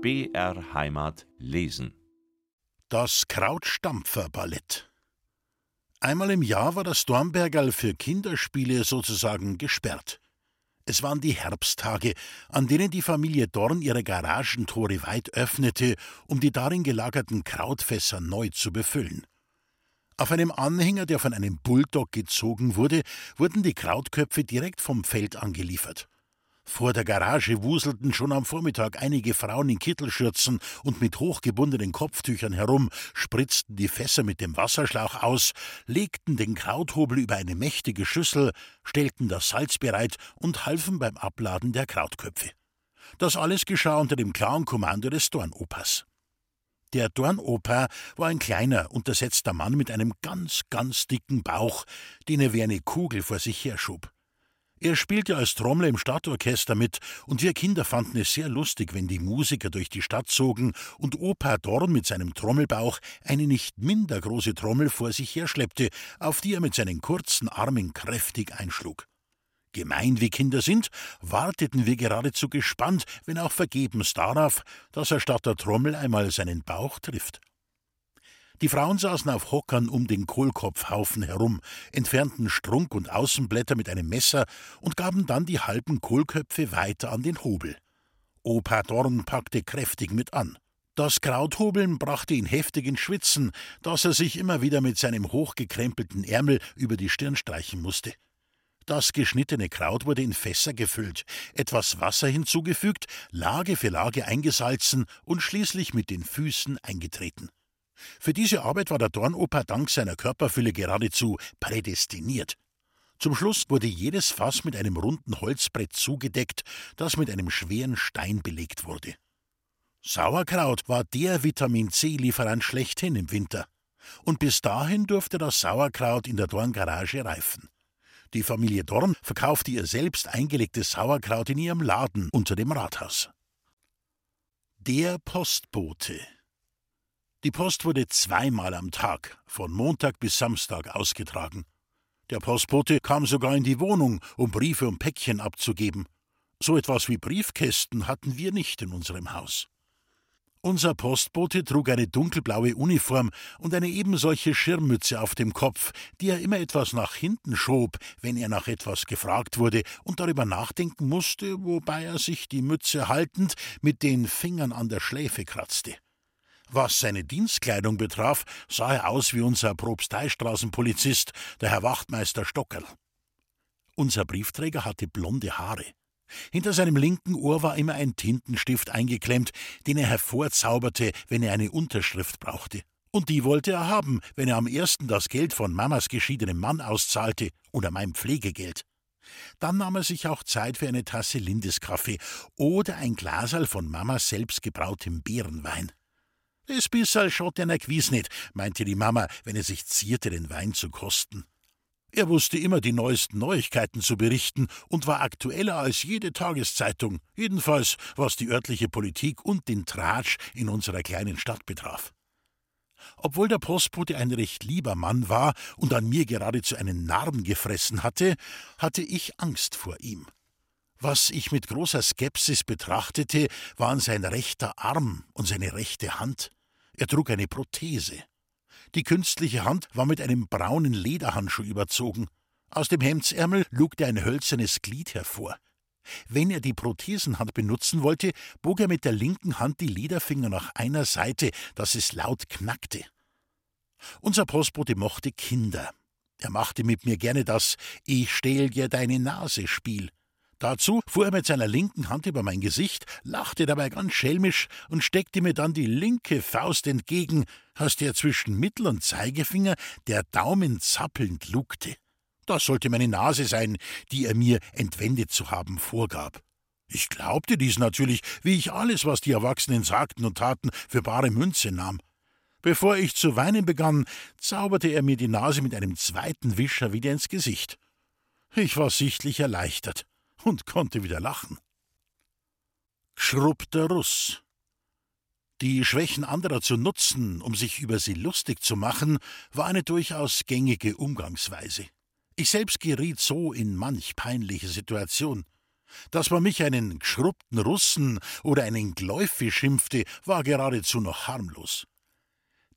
BR Heimat lesen. Das Krautstampfer-Ballett. Einmal im Jahr war das Dornbergerl für Kinderspiele sozusagen gesperrt. Es waren die Herbsttage, an denen die Familie Dorn ihre Garagentore weit öffnete, um die darin gelagerten Krautfässer neu zu befüllen. Auf einem Anhänger, der von einem Bulldog gezogen wurde, wurden die Krautköpfe direkt vom Feld angeliefert. Vor der Garage wuselten schon am Vormittag einige Frauen in Kittelschürzen und mit hochgebundenen Kopftüchern herum, spritzten die Fässer mit dem Wasserschlauch aus, legten den Krauthobel über eine mächtige Schüssel, stellten das Salz bereit und halfen beim Abladen der Krautköpfe. Das alles geschah unter dem klaren Kommando des Dornopas. Der Dornoper war ein kleiner, untersetzter Mann mit einem ganz, ganz dicken Bauch, den er wie eine Kugel vor sich herschob. Er spielte als Trommler im Stadtorchester mit, und wir Kinder fanden es sehr lustig, wenn die Musiker durch die Stadt zogen und Opa Dorn mit seinem Trommelbauch eine nicht minder große Trommel vor sich herschleppte, auf die er mit seinen kurzen Armen kräftig einschlug. Gemein wie Kinder sind, warteten wir geradezu gespannt, wenn auch vergebens darauf, dass er statt der Trommel einmal seinen Bauch trifft. Die Frauen saßen auf Hockern um den Kohlkopfhaufen herum, entfernten Strunk und Außenblätter mit einem Messer und gaben dann die halben Kohlköpfe weiter an den Hobel. Opa Dorn packte kräftig mit an. Das Krauthobeln brachte ihn heftig ins Schwitzen, dass er sich immer wieder mit seinem hochgekrempelten Ärmel über die Stirn streichen musste. Das geschnittene Kraut wurde in Fässer gefüllt, etwas Wasser hinzugefügt, Lage für Lage eingesalzen und schließlich mit den Füßen eingetreten. Für diese Arbeit war der Dornoper dank seiner Körperfülle geradezu prädestiniert. Zum Schluss wurde jedes Fass mit einem runden Holzbrett zugedeckt, das mit einem schweren Stein belegt wurde. Sauerkraut war der Vitamin C-Lieferant schlechthin im Winter. Und bis dahin durfte das Sauerkraut in der Dorngarage reifen. Die Familie Dorn verkaufte ihr selbst eingelegtes Sauerkraut in ihrem Laden unter dem Rathaus. Der Postbote die Post wurde zweimal am Tag, von Montag bis Samstag, ausgetragen. Der Postbote kam sogar in die Wohnung, um Briefe und Päckchen abzugeben. So etwas wie Briefkästen hatten wir nicht in unserem Haus. Unser Postbote trug eine dunkelblaue Uniform und eine ebensolche Schirmmütze auf dem Kopf, die er immer etwas nach hinten schob, wenn er nach etwas gefragt wurde und darüber nachdenken musste, wobei er sich die Mütze haltend mit den Fingern an der Schläfe kratzte. Was seine Dienstkleidung betraf, sah er aus wie unser Propsteistraßenpolizist, der Herr Wachtmeister Stockerl. Unser Briefträger hatte blonde Haare. Hinter seinem linken Ohr war immer ein Tintenstift eingeklemmt, den er hervorzauberte, wenn er eine Unterschrift brauchte. Und die wollte er haben, wenn er am ersten das Geld von Mamas geschiedenem Mann auszahlte oder mein Pflegegeld. Dann nahm er sich auch Zeit für eine Tasse Lindeskaffee oder ein Glaserl von Mamas selbst gebrautem Beerenwein. Es bisserl schot einer gewiss nicht, meinte die Mama, wenn er sich zierte, den Wein zu kosten. Er wusste immer die neuesten Neuigkeiten zu berichten und war aktueller als jede Tageszeitung, jedenfalls was die örtliche Politik und den Tratsch in unserer kleinen Stadt betraf. Obwohl der Postbote ein recht lieber Mann war und an mir geradezu einen Narren gefressen hatte, hatte ich Angst vor ihm. Was ich mit großer Skepsis betrachtete, waren sein rechter Arm und seine rechte Hand. Er trug eine Prothese. Die künstliche Hand war mit einem braunen Lederhandschuh überzogen. Aus dem Hemdsärmel lugte ein hölzernes Glied hervor. Wenn er die Prothesenhand benutzen wollte, bog er mit der linken Hand die Lederfinger nach einer Seite, dass es laut knackte. Unser Postbote mochte Kinder. Er machte mit mir gerne das Ich stehl dir deine Nase Spiel. Dazu fuhr er mit seiner linken Hand über mein Gesicht, lachte dabei ganz schelmisch und steckte mir dann die linke Faust entgegen, aus der zwischen Mittel- und Zeigefinger der Daumen zappelnd lugte. Das sollte meine Nase sein, die er mir entwendet zu haben vorgab. Ich glaubte dies natürlich, wie ich alles, was die Erwachsenen sagten und taten, für bare Münze nahm. Bevor ich zu weinen begann, zauberte er mir die Nase mit einem zweiten Wischer wieder ins Gesicht. Ich war sichtlich erleichtert und konnte wieder lachen. Schrupp Russ. Die Schwächen anderer zu nutzen, um sich über sie lustig zu machen, war eine durchaus gängige Umgangsweise. Ich selbst geriet so in manch peinliche Situation. Dass man mich einen geschrubbten Russen oder einen Gläufe schimpfte, war geradezu noch harmlos.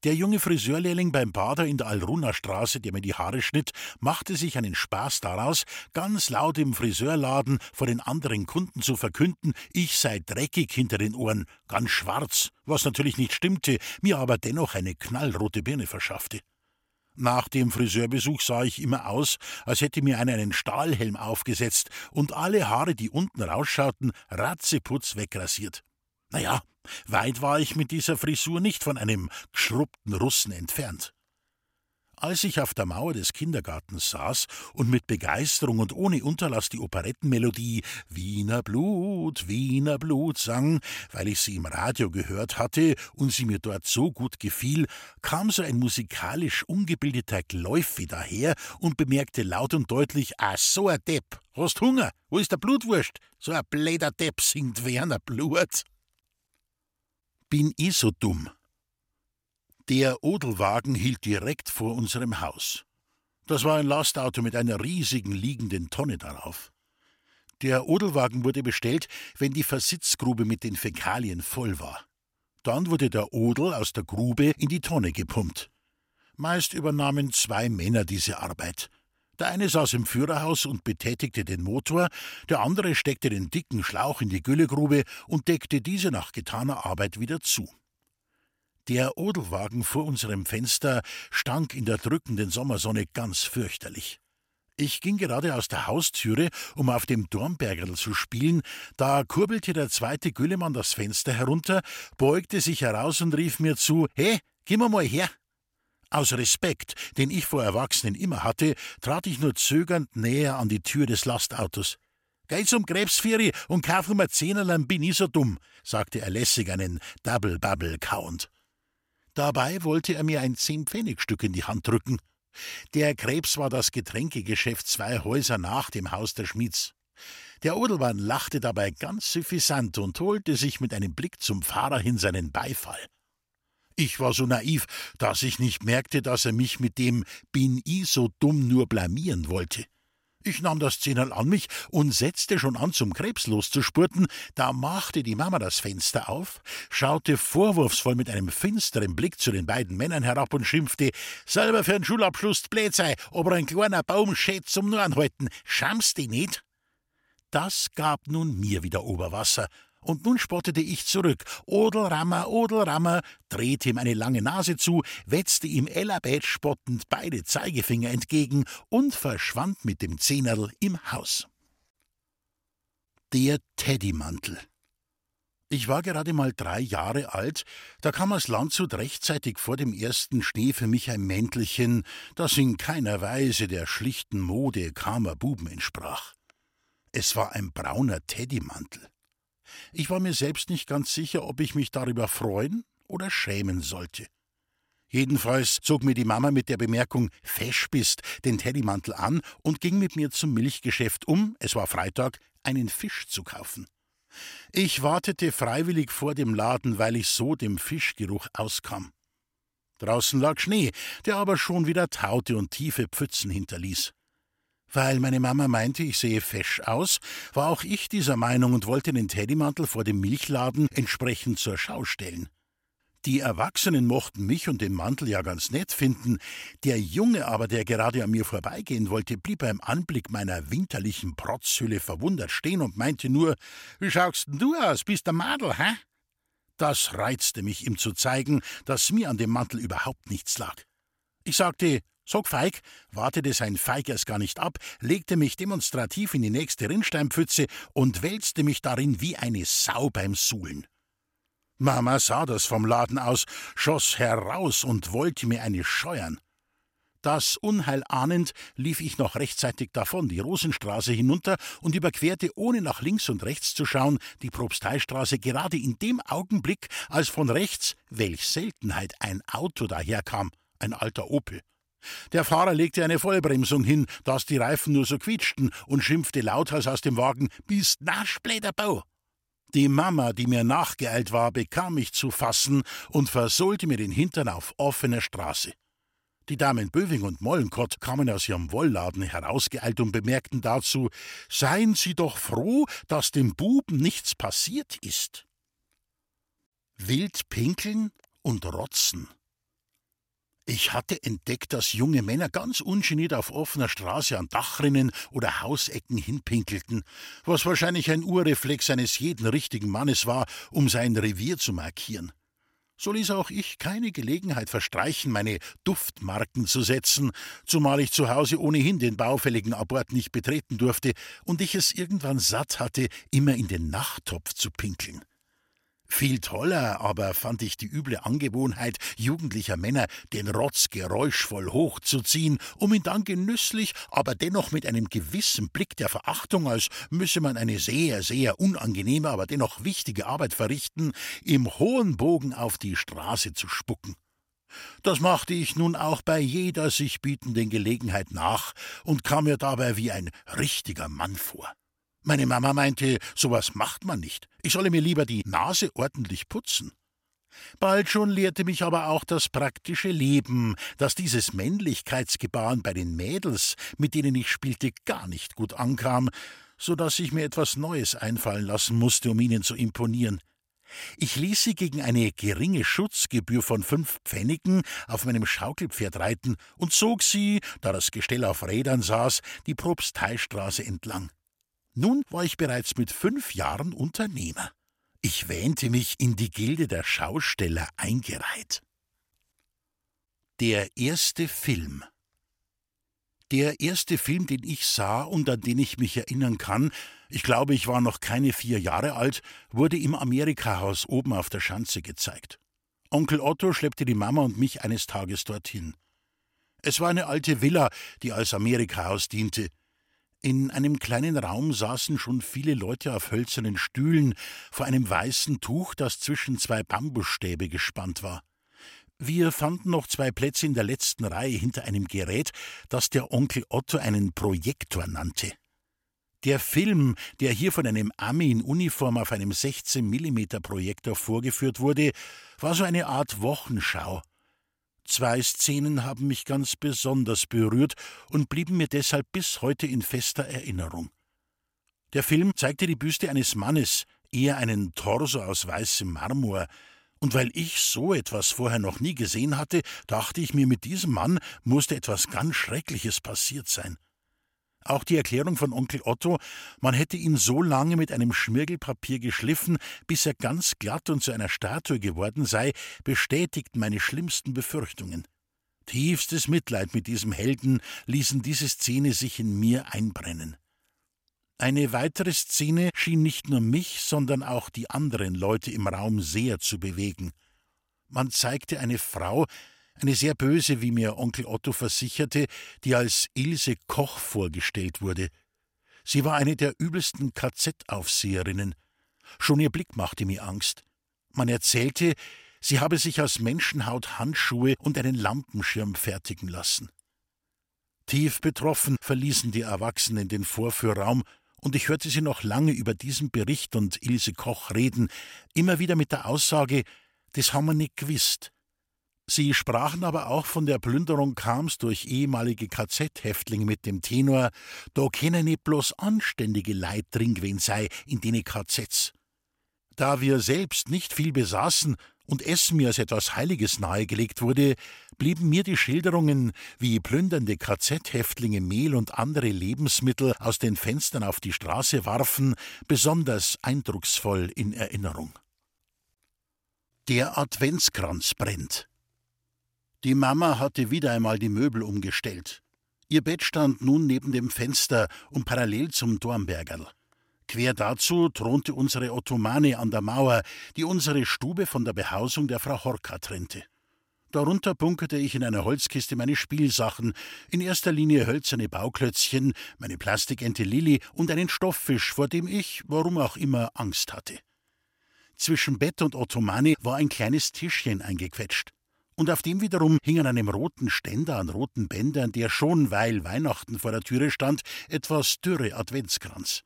Der junge Friseurlehrling beim Bader in der Alruner Straße, der mir die Haare schnitt, machte sich einen Spaß daraus, ganz laut im Friseurladen vor den anderen Kunden zu verkünden, ich sei dreckig hinter den Ohren, ganz schwarz, was natürlich nicht stimmte, mir aber dennoch eine knallrote Birne verschaffte. Nach dem Friseurbesuch sah ich immer aus, als hätte mir einer einen Stahlhelm aufgesetzt und alle Haare, die unten rausschauten, ratzeputz wegrasiert. Naja, weit war ich mit dieser Frisur nicht von einem geschrubbten Russen entfernt. Als ich auf der Mauer des Kindergartens saß und mit Begeisterung und ohne Unterlass die Operettenmelodie Wiener Blut, Wiener Blut sang, weil ich sie im Radio gehört hatte und sie mir dort so gut gefiel, kam so ein musikalisch ungebildeter Gläufi daher und bemerkte laut und deutlich: Ah, so ein Depp, hast Hunger? Wo ist der Blutwurst? So ein bläder Depp singt Werner Blut. Bin ich so dumm? Der Odelwagen hielt direkt vor unserem Haus. Das war ein Lastauto mit einer riesigen liegenden Tonne darauf. Der Odelwagen wurde bestellt, wenn die Versitzgrube mit den Fäkalien voll war. Dann wurde der Odel aus der Grube in die Tonne gepumpt. Meist übernahmen zwei Männer diese Arbeit. Der eine saß im Führerhaus und betätigte den Motor, der andere steckte den dicken Schlauch in die Güllegrube und deckte diese nach getaner Arbeit wieder zu. Der Odelwagen vor unserem Fenster stank in der drückenden Sommersonne ganz fürchterlich. Ich ging gerade aus der Haustüre, um auf dem Dornbergerl zu spielen, da kurbelte der zweite Güllemann das Fenster herunter, beugte sich heraus und rief mir zu: He, gib mir mal her! Aus Respekt, den ich vor Erwachsenen immer hatte, trat ich nur zögernd näher an die Tür des Lastautos. Geh zum Krebsvieri und kauf mir Zehnerlein, bin ich so dumm, sagte er lässig einen Double-Bubble kauend. Dabei wollte er mir ein Zehn-Pfennig-Stück in die Hand drücken. Der Krebs war das Getränkegeschäft zwei Häuser nach dem Haus der Schmieds. Der Odelmann lachte dabei ganz suffisant und holte sich mit einem Blick zum Fahrer hin seinen Beifall. Ich war so naiv, dass ich nicht merkte, dass er mich mit dem Bin i so dumm nur blamieren wollte. Ich nahm das Zehnerl an mich und setzte schon an, zum Krebs loszuspurten, da machte die Mama das Fenster auf, schaute vorwurfsvoll mit einem finsteren Blick zu den beiden Männern herab und schimpfte, selber für einen Schulabschluss blöd sei, aber ein kleiner Baum schät zum nur anhalten, schamst die nicht? Das gab nun mir wieder Oberwasser, und nun spottete ich zurück. Odelrammer, Odelrammer, drehte ihm eine lange Nase zu, wetzte ihm ellabät spottend beide Zeigefinger entgegen und verschwand mit dem Zehnerl im Haus. Der Teddymantel. Ich war gerade mal drei Jahre alt, da kam aus Landshut rechtzeitig vor dem ersten Schnee für mich ein Mäntelchen, das in keiner Weise der schlichten Mode kahmer Buben entsprach. Es war ein brauner Teddymantel. Ich war mir selbst nicht ganz sicher, ob ich mich darüber freuen oder schämen sollte. Jedenfalls zog mir die Mama mit der Bemerkung Fesch bist den Teddymantel an und ging mit mir zum Milchgeschäft um, es war Freitag, einen Fisch zu kaufen. Ich wartete freiwillig vor dem Laden, weil ich so dem Fischgeruch auskam. Draußen lag Schnee, der aber schon wieder taute und tiefe Pfützen hinterließ. Weil meine Mama meinte, ich sehe fesch aus, war auch ich dieser Meinung und wollte den Teddymantel vor dem Milchladen entsprechend zur Schau stellen. Die Erwachsenen mochten mich und den Mantel ja ganz nett finden, der Junge aber, der gerade an mir vorbeigehen wollte, blieb beim Anblick meiner winterlichen Protzhülle verwundert stehen und meinte nur: Wie schaust denn du aus? Bist der Madel, hä? Das reizte mich, ihm zu zeigen, dass mir an dem Mantel überhaupt nichts lag. Ich sagte: Sog feig, wartete sein Feigers gar nicht ab, legte mich demonstrativ in die nächste Rinnsteinpfütze und wälzte mich darin wie eine Sau beim Suhlen. Mama sah das vom Laden aus, schoss heraus und wollte mir eine scheuern. Das Unheil ahnend lief ich noch rechtzeitig davon, die Rosenstraße hinunter und überquerte, ohne nach links und rechts zu schauen, die Propsteistraße gerade in dem Augenblick, als von rechts, welch Seltenheit, ein Auto daherkam, ein alter Opel. Der Fahrer legte eine Vollbremsung hin, dass die Reifen nur so quietschten, und schimpfte lauthals aus dem Wagen: Bist nasch, Bau! Die Mama, die mir nachgeeilt war, bekam mich zu fassen und versohlte mir den Hintern auf offener Straße. Die Damen Böving und Mollenkott kamen aus ihrem Wollladen herausgeeilt und bemerkten dazu: Seien Sie doch froh, dass dem Buben nichts passiert ist. Wild pinkeln und rotzen. Ich hatte entdeckt, dass junge Männer ganz ungeniert auf offener Straße an Dachrinnen oder Hausecken hinpinkelten, was wahrscheinlich ein Urreflex eines jeden richtigen Mannes war, um sein Revier zu markieren. So ließ auch ich keine Gelegenheit verstreichen, meine Duftmarken zu setzen, zumal ich zu Hause ohnehin den baufälligen Abort nicht betreten durfte und ich es irgendwann satt hatte, immer in den Nachttopf zu pinkeln. Viel toller aber fand ich die üble Angewohnheit jugendlicher Männer, den Rotz geräuschvoll hochzuziehen, um ihn dann genüsslich, aber dennoch mit einem gewissen Blick der Verachtung, als müsse man eine sehr, sehr unangenehme, aber dennoch wichtige Arbeit verrichten, im hohen Bogen auf die Straße zu spucken. Das machte ich nun auch bei jeder sich bietenden Gelegenheit nach und kam mir dabei wie ein richtiger Mann vor. Meine Mama meinte, sowas macht man nicht. Ich solle mir lieber die Nase ordentlich putzen. Bald schon lehrte mich aber auch das praktische Leben, dass dieses Männlichkeitsgebaren bei den Mädels, mit denen ich spielte, gar nicht gut ankam, so dass ich mir etwas Neues einfallen lassen musste, um ihnen zu imponieren. Ich ließ sie gegen eine geringe Schutzgebühr von fünf Pfennigen auf meinem Schaukelpferd reiten und zog sie, da das Gestell auf Rädern saß, die Propsteistraße entlang. Nun war ich bereits mit fünf Jahren Unternehmer. Ich wähnte mich in die Gilde der Schausteller eingereiht. Der erste Film Der erste Film, den ich sah und an den ich mich erinnern kann, ich glaube, ich war noch keine vier Jahre alt, wurde im Amerikahaus oben auf der Schanze gezeigt. Onkel Otto schleppte die Mama und mich eines Tages dorthin. Es war eine alte Villa, die als Amerikahaus diente. In einem kleinen Raum saßen schon viele Leute auf hölzernen Stühlen vor einem weißen Tuch, das zwischen zwei Bambusstäbe gespannt war. Wir fanden noch zwei Plätze in der letzten Reihe hinter einem Gerät, das der Onkel Otto einen Projektor nannte. Der Film, der hier von einem Ami in Uniform auf einem 16 mm Projektor vorgeführt wurde, war so eine Art Wochenschau. Zwei Szenen haben mich ganz besonders berührt und blieben mir deshalb bis heute in fester Erinnerung. Der Film zeigte die Büste eines Mannes, eher einen Torso aus weißem Marmor, und weil ich so etwas vorher noch nie gesehen hatte, dachte ich mir, mit diesem Mann musste etwas ganz Schreckliches passiert sein. Auch die Erklärung von Onkel Otto, man hätte ihn so lange mit einem Schmirgelpapier geschliffen, bis er ganz glatt und zu einer Statue geworden sei, bestätigt meine schlimmsten Befürchtungen. Tiefstes Mitleid mit diesem Helden ließen diese Szene sich in mir einbrennen. Eine weitere Szene schien nicht nur mich, sondern auch die anderen Leute im Raum sehr zu bewegen. Man zeigte eine Frau, eine sehr böse, wie mir Onkel Otto versicherte, die als Ilse Koch vorgestellt wurde. Sie war eine der übelsten KZ-Aufseherinnen. Schon ihr Blick machte mir Angst. Man erzählte, sie habe sich aus Menschenhaut Handschuhe und einen Lampenschirm fertigen lassen. Tief betroffen verließen die Erwachsenen den Vorführraum, und ich hörte sie noch lange über diesen Bericht und Ilse Koch reden, immer wieder mit der Aussage, das haben wir nicht gewusst. Sie sprachen aber auch von der Plünderung Kams durch ehemalige KZ-Häftlinge mit dem Tenor, da können nicht bloß anständige Leid drin gewesen sei in dene KZs. Da wir selbst nicht viel besaßen und Essen mir als etwas Heiliges nahegelegt wurde, blieben mir die Schilderungen, wie plündernde KZ-Häftlinge Mehl und andere Lebensmittel aus den Fenstern auf die Straße warfen, besonders eindrucksvoll in Erinnerung. Der Adventskranz brennt. Die Mama hatte wieder einmal die Möbel umgestellt. Ihr Bett stand nun neben dem Fenster und parallel zum Dornbergerl. Quer dazu thronte unsere Ottomane an der Mauer, die unsere Stube von der Behausung der Frau Horka trennte. Darunter bunkerte ich in einer Holzkiste meine Spielsachen, in erster Linie hölzerne Bauklötzchen, meine Plastikente Lilli und einen Stofffisch, vor dem ich, warum auch immer, Angst hatte. Zwischen Bett und Ottomane war ein kleines Tischchen eingequetscht und auf dem wiederum hing an einem roten Ständer an roten Bändern der schon, weil Weihnachten vor der Türe stand, etwas dürre Adventskranz.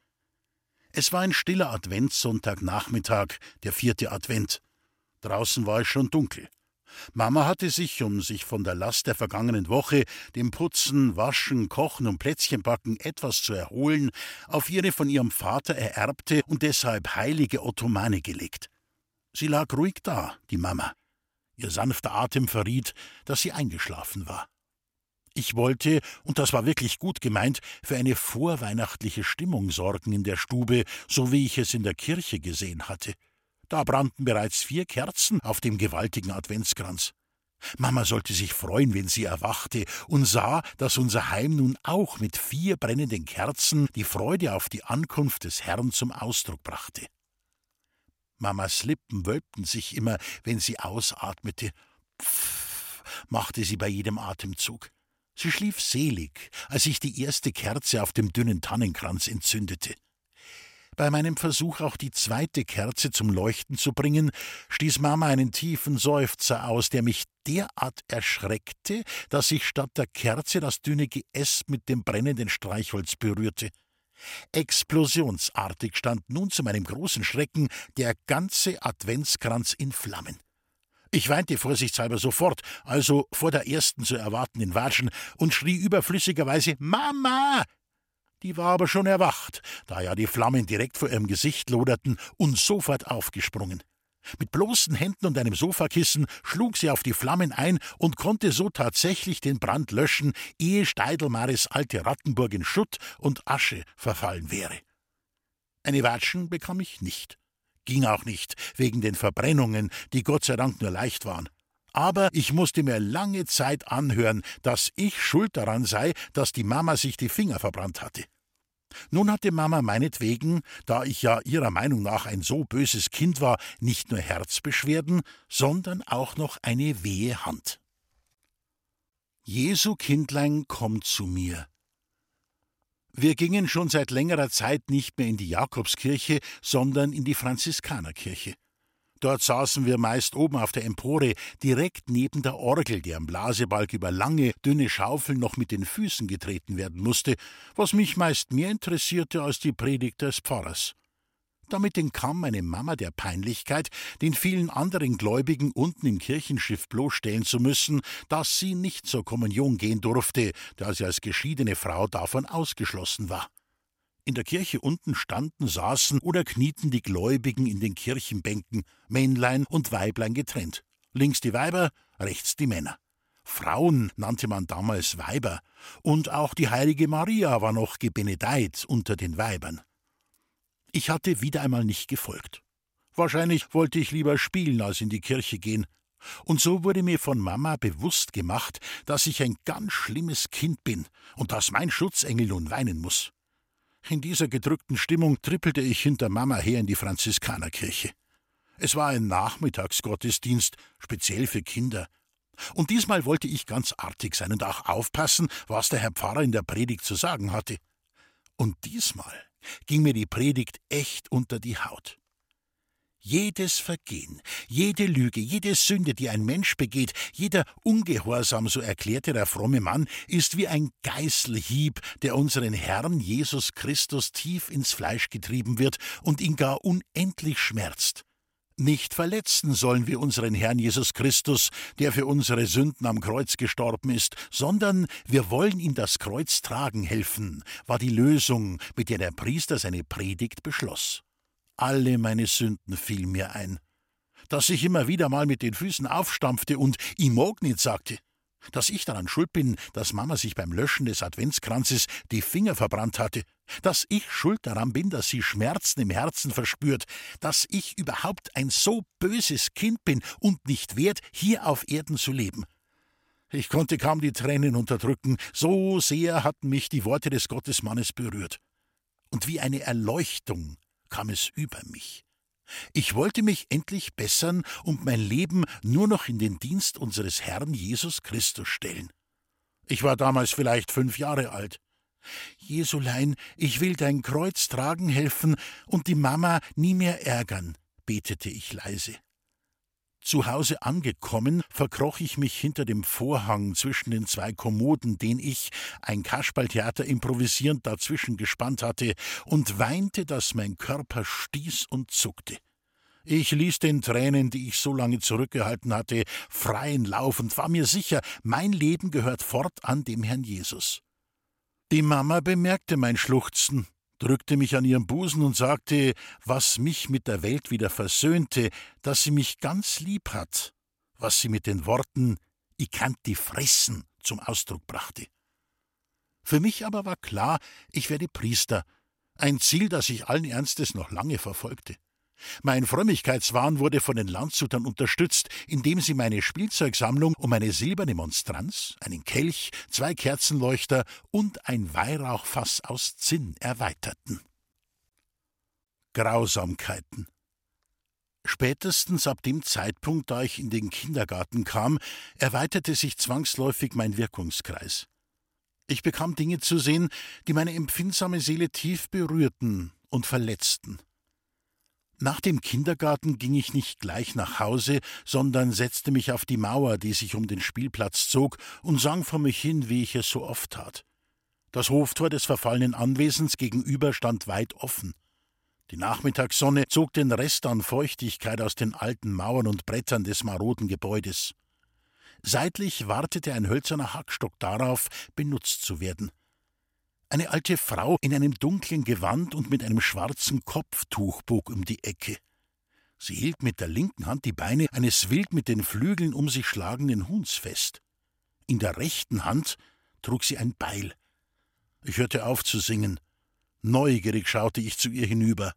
Es war ein stiller Adventssonntagnachmittag, der vierte Advent. Draußen war es schon dunkel. Mama hatte sich, um sich von der Last der vergangenen Woche, dem Putzen, Waschen, Kochen und Plätzchenbacken etwas zu erholen, auf ihre von ihrem Vater ererbte und deshalb heilige Ottomane gelegt. Sie lag ruhig da, die Mama. Ihr sanfter Atem verriet, dass sie eingeschlafen war. Ich wollte, und das war wirklich gut gemeint, für eine vorweihnachtliche Stimmung sorgen in der Stube, so wie ich es in der Kirche gesehen hatte. Da brannten bereits vier Kerzen auf dem gewaltigen Adventskranz. Mama sollte sich freuen, wenn sie erwachte und sah, dass unser Heim nun auch mit vier brennenden Kerzen die Freude auf die Ankunft des Herrn zum Ausdruck brachte. Mamas Lippen wölbten sich immer, wenn sie ausatmete. Pfff, machte sie bei jedem Atemzug. Sie schlief selig, als ich die erste Kerze auf dem dünnen Tannenkranz entzündete. Bei meinem Versuch, auch die zweite Kerze zum Leuchten zu bringen, stieß Mama einen tiefen Seufzer aus, der mich derart erschreckte, dass ich statt der Kerze das dünne Geäst mit dem brennenden Streichholz berührte. Explosionsartig stand nun zu meinem großen Schrecken der ganze Adventskranz in Flammen. Ich weinte vorsichtshalber sofort, also vor der ersten zu erwartenden Watschen, und schrie überflüssigerweise Mama. Die war aber schon erwacht, da ja die Flammen direkt vor ihrem Gesicht loderten, und sofort aufgesprungen. Mit bloßen Händen und einem Sofakissen schlug sie auf die Flammen ein und konnte so tatsächlich den Brand löschen, ehe Steidelmares alte Rattenburg in Schutt und Asche verfallen wäre. Eine Watschen bekam ich nicht. Ging auch nicht, wegen den Verbrennungen, die Gott sei Dank nur leicht waren. Aber ich musste mir lange Zeit anhören, dass ich schuld daran sei, dass die Mama sich die Finger verbrannt hatte. Nun hatte Mama meinetwegen, da ich ja ihrer Meinung nach ein so böses Kind war, nicht nur Herzbeschwerden, sondern auch noch eine wehe Hand. Jesu Kindlein, komm zu mir. Wir gingen schon seit längerer Zeit nicht mehr in die Jakobskirche, sondern in die Franziskanerkirche. Dort saßen wir meist oben auf der Empore, direkt neben der Orgel, deren Blasebalg über lange, dünne Schaufeln noch mit den Füßen getreten werden musste, was mich meist mehr interessierte als die Predigt des Pfarrers. Damit entkam meine Mama der Peinlichkeit, den vielen anderen Gläubigen unten im Kirchenschiff bloßstellen zu müssen, dass sie nicht zur Kommunion gehen durfte, da sie als geschiedene Frau davon ausgeschlossen war. In der Kirche unten standen, saßen oder knieten die Gläubigen in den Kirchenbänken, Männlein und Weiblein getrennt. Links die Weiber, rechts die Männer. Frauen nannte man damals Weiber, und auch die heilige Maria war noch gebenedeit unter den Weibern. Ich hatte wieder einmal nicht gefolgt. Wahrscheinlich wollte ich lieber spielen als in die Kirche gehen. Und so wurde mir von Mama bewusst gemacht, dass ich ein ganz schlimmes Kind bin und dass mein Schutzengel nun weinen muss. In dieser gedrückten Stimmung trippelte ich hinter Mama her in die Franziskanerkirche. Es war ein Nachmittagsgottesdienst, speziell für Kinder. Und diesmal wollte ich ganz artig sein und auch aufpassen, was der Herr Pfarrer in der Predigt zu sagen hatte. Und diesmal ging mir die Predigt echt unter die Haut. Jedes Vergehen, jede Lüge, jede Sünde, die ein Mensch begeht, jeder Ungehorsam, so erklärte der fromme Mann, ist wie ein Geißelhieb, der unseren Herrn Jesus Christus tief ins Fleisch getrieben wird und ihn gar unendlich schmerzt. Nicht verletzen sollen wir unseren Herrn Jesus Christus, der für unsere Sünden am Kreuz gestorben ist, sondern wir wollen ihm das Kreuz tragen helfen, war die Lösung, mit der der Priester seine Predigt beschloss. Alle meine Sünden fielen mir ein. Dass ich immer wieder mal mit den Füßen aufstampfte und nicht sagte. Dass ich daran schuld bin, dass Mama sich beim Löschen des Adventskranzes die Finger verbrannt hatte. Dass ich schuld daran bin, dass sie Schmerzen im Herzen verspürt. Dass ich überhaupt ein so böses Kind bin und nicht wert, hier auf Erden zu leben. Ich konnte kaum die Tränen unterdrücken, so sehr hatten mich die Worte des Gottesmannes berührt. Und wie eine Erleuchtung kam es über mich. Ich wollte mich endlich bessern und mein Leben nur noch in den Dienst unseres Herrn Jesus Christus stellen. Ich war damals vielleicht fünf Jahre alt. Jesulein, ich will dein Kreuz tragen helfen und die Mama nie mehr ärgern, betete ich leise. Zu Hause angekommen, verkroch ich mich hinter dem Vorhang zwischen den zwei Kommoden, den ich, ein Kasperltheater improvisierend, dazwischen gespannt hatte, und weinte, dass mein Körper stieß und zuckte. Ich ließ den Tränen, die ich so lange zurückgehalten hatte, freien Lauf und war mir sicher, mein Leben gehört fortan dem Herrn Jesus. Die Mama bemerkte mein Schluchzen, drückte mich an ihren Busen und sagte, was mich mit der Welt wieder versöhnte, dass sie mich ganz lieb hat, was sie mit den Worten Ich kann die fressen zum Ausdruck brachte. Für mich aber war klar, ich werde Priester, ein Ziel, das ich allen Ernstes noch lange verfolgte. Mein Frömmigkeitswahn wurde von den Landshutern unterstützt, indem sie meine Spielzeugsammlung um eine silberne Monstranz, einen Kelch, zwei Kerzenleuchter und ein Weihrauchfass aus Zinn erweiterten. Grausamkeiten. Spätestens ab dem Zeitpunkt, da ich in den Kindergarten kam, erweiterte sich zwangsläufig mein Wirkungskreis. Ich bekam Dinge zu sehen, die meine empfindsame Seele tief berührten und verletzten. Nach dem Kindergarten ging ich nicht gleich nach Hause, sondern setzte mich auf die Mauer, die sich um den Spielplatz zog, und sang vor mich hin, wie ich es so oft tat. Das Hoftor des verfallenen Anwesens gegenüber stand weit offen. Die Nachmittagssonne zog den Rest an Feuchtigkeit aus den alten Mauern und Brettern des maroden Gebäudes. Seitlich wartete ein hölzerner Hackstock darauf, benutzt zu werden. Eine alte Frau in einem dunklen Gewand und mit einem schwarzen Kopftuch bog um die Ecke. Sie hielt mit der linken Hand die Beine eines wild mit den Flügeln um sich schlagenden Huhns fest. In der rechten Hand trug sie ein Beil. Ich hörte auf zu singen. Neugierig schaute ich zu ihr hinüber.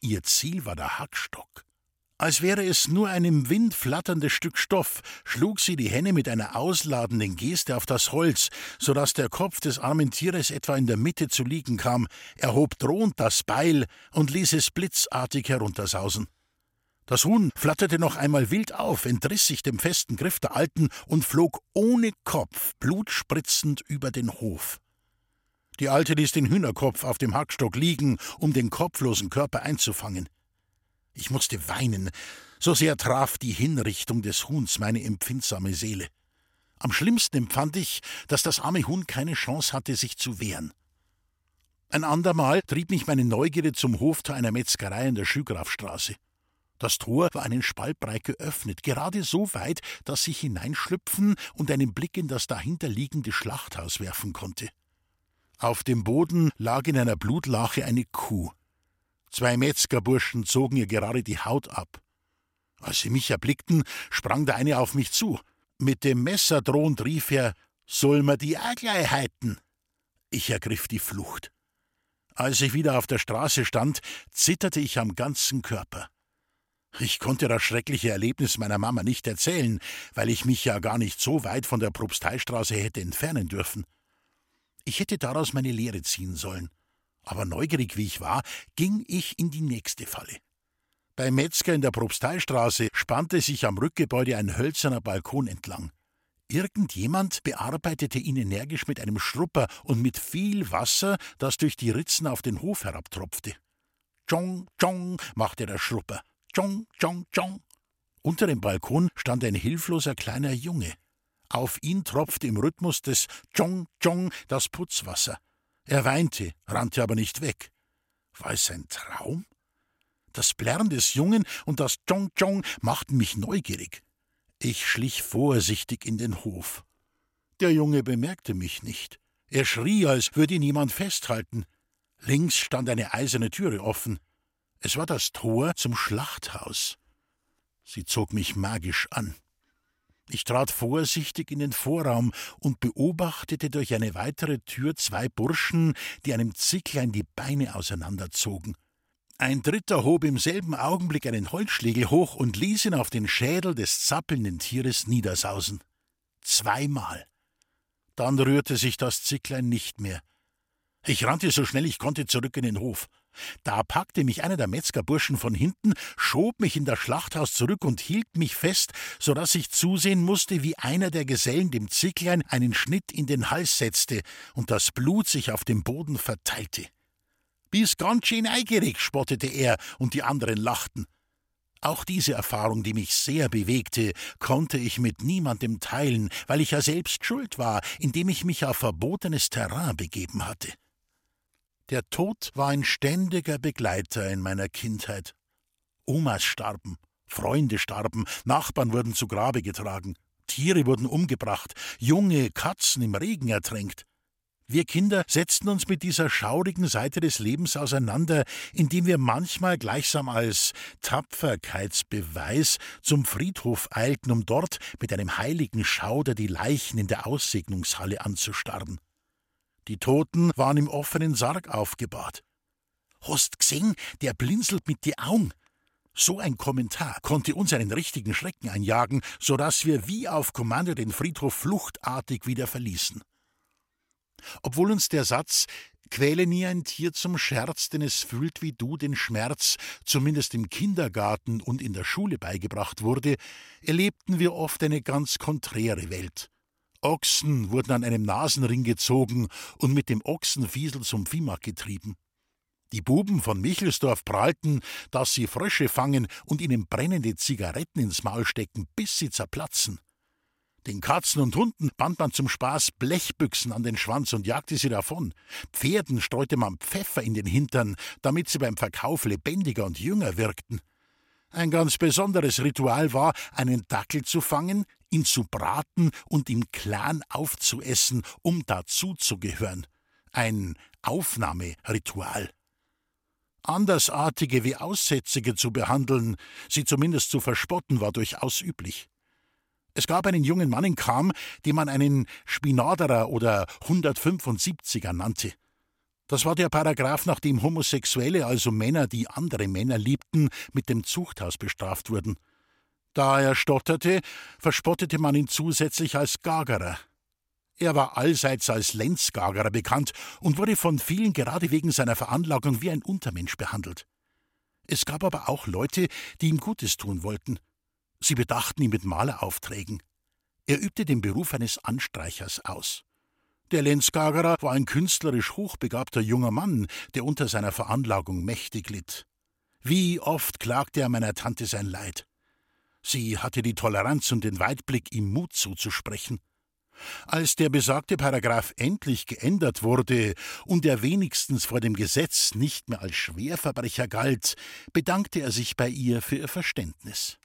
Ihr Ziel war der Hackstock. Als wäre es nur ein im Wind flatterndes Stück Stoff, schlug sie die Henne mit einer ausladenden Geste auf das Holz, so dass der Kopf des armen Tieres etwa in der Mitte zu liegen kam, erhob drohend das Beil und ließ es blitzartig heruntersausen. Das Huhn flatterte noch einmal wild auf, entriss sich dem festen Griff der Alten und flog ohne Kopf, blutspritzend über den Hof. Die Alte ließ den Hühnerkopf auf dem Hackstock liegen, um den kopflosen Körper einzufangen. Ich musste weinen, so sehr traf die Hinrichtung des Huhns meine empfindsame Seele. Am schlimmsten empfand ich, dass das arme Huhn keine Chance hatte, sich zu wehren. Ein andermal trieb mich meine Neugierde zum Hoftor einer Metzgerei in der Schügrafstraße. Das Tor war einen Spalt breit geöffnet, gerade so weit, dass ich hineinschlüpfen und einen Blick in das dahinterliegende Schlachthaus werfen konnte. Auf dem Boden lag in einer Blutlache eine Kuh. Zwei Metzgerburschen zogen ihr gerade die Haut ab. Als sie mich erblickten, sprang der eine auf mich zu. Mit dem Messer drohend rief er: Soll man die auch gleich halten? Ich ergriff die Flucht. Als ich wieder auf der Straße stand, zitterte ich am ganzen Körper. Ich konnte das schreckliche Erlebnis meiner Mama nicht erzählen, weil ich mich ja gar nicht so weit von der Propsteistraße hätte entfernen dürfen. Ich hätte daraus meine Lehre ziehen sollen aber neugierig wie ich war, ging ich in die nächste Falle. Beim Metzger in der Propsteistraße spannte sich am Rückgebäude ein hölzerner Balkon entlang. Irgendjemand bearbeitete ihn energisch mit einem Schrupper und mit viel Wasser, das durch die Ritzen auf den Hof herabtropfte. Tschong, tschong, machte der Schrupper. Tschong, tschong, tschong. Unter dem Balkon stand ein hilfloser kleiner Junge. Auf ihn tropfte im Rhythmus des Tschong, tschong das Putzwasser. Er weinte, rannte aber nicht weg. War es ein Traum? Das Plärren des Jungen und das Tschong Tschong machten mich neugierig. Ich schlich vorsichtig in den Hof. Der Junge bemerkte mich nicht. Er schrie, als würde ihn jemand festhalten. Links stand eine eiserne Türe offen. Es war das Tor zum Schlachthaus. Sie zog mich magisch an. Ich trat vorsichtig in den Vorraum und beobachtete durch eine weitere Tür zwei Burschen, die einem Zicklein die Beine auseinanderzogen. Ein dritter hob im selben Augenblick einen Holzschlegel hoch und ließ ihn auf den Schädel des zappelnden Tieres niedersausen. Zweimal. Dann rührte sich das Zicklein nicht mehr. Ich rannte so schnell ich konnte zurück in den Hof. Da packte mich einer der Metzgerburschen von hinten, schob mich in das Schlachthaus zurück und hielt mich fest, so dass ich zusehen musste, wie einer der Gesellen dem Zicklein einen Schnitt in den Hals setzte und das Blut sich auf dem Boden verteilte. Bis ganz schön eigerig, spottete er, und die anderen lachten. Auch diese Erfahrung, die mich sehr bewegte, konnte ich mit niemandem teilen, weil ich ja selbst schuld war, indem ich mich auf verbotenes Terrain begeben hatte. Der Tod war ein ständiger Begleiter in meiner Kindheit. Omas starben, Freunde starben, Nachbarn wurden zu Grabe getragen, Tiere wurden umgebracht, junge Katzen im Regen ertränkt. Wir Kinder setzten uns mit dieser schaurigen Seite des Lebens auseinander, indem wir manchmal gleichsam als Tapferkeitsbeweis zum Friedhof eilten, um dort mit einem heiligen Schauder die Leichen in der Aussegnungshalle anzustarren. Die Toten waren im offenen Sarg aufgebahrt. Hast gesehen, der blinzelt mit die Augen. So ein Kommentar konnte uns einen richtigen Schrecken einjagen, so dass wir wie auf Kommando den Friedhof fluchtartig wieder verließen. Obwohl uns der Satz Quäle nie ein Tier zum Scherz, denn es fühlt wie du den Schmerz, zumindest im Kindergarten und in der Schule beigebracht wurde, erlebten wir oft eine ganz konträre Welt. Ochsen wurden an einem Nasenring gezogen und mit dem Ochsenfiesel zum Viehmarkt getrieben. Die Buben von Michelsdorf prahlten, dass sie Frösche fangen und ihnen brennende Zigaretten ins Maul stecken, bis sie zerplatzen. Den Katzen und Hunden band man zum Spaß Blechbüchsen an den Schwanz und jagte sie davon. Pferden streute man Pfeffer in den Hintern, damit sie beim Verkauf lebendiger und jünger wirkten. Ein ganz besonderes Ritual war, einen Dackel zu fangen, ihn zu braten und im Clan aufzuessen, um dazuzugehören. Ein Aufnahmeritual. Andersartige wie Aussätzige zu behandeln, sie zumindest zu verspotten, war durchaus üblich. Es gab einen jungen Mann in Kam, den man einen Spinaderer oder 175er nannte. Das war der Paragraph, nach dem Homosexuelle, also Männer, die andere Männer liebten, mit dem Zuchthaus bestraft wurden. Da er stotterte, verspottete man ihn zusätzlich als Gagerer. Er war allseits als Lenzgagerer bekannt und wurde von vielen gerade wegen seiner Veranlagung wie ein Untermensch behandelt. Es gab aber auch Leute, die ihm Gutes tun wollten. Sie bedachten ihn mit Maleraufträgen. Er übte den Beruf eines Anstreichers aus. Der Lenzgagerer war ein künstlerisch hochbegabter junger Mann, der unter seiner Veranlagung mächtig litt. Wie oft klagte er meiner Tante sein Leid. Sie hatte die Toleranz und den Weitblick, ihm Mut zuzusprechen. Als der besagte Paragraph endlich geändert wurde und er wenigstens vor dem Gesetz nicht mehr als Schwerverbrecher galt, bedankte er sich bei ihr für ihr Verständnis.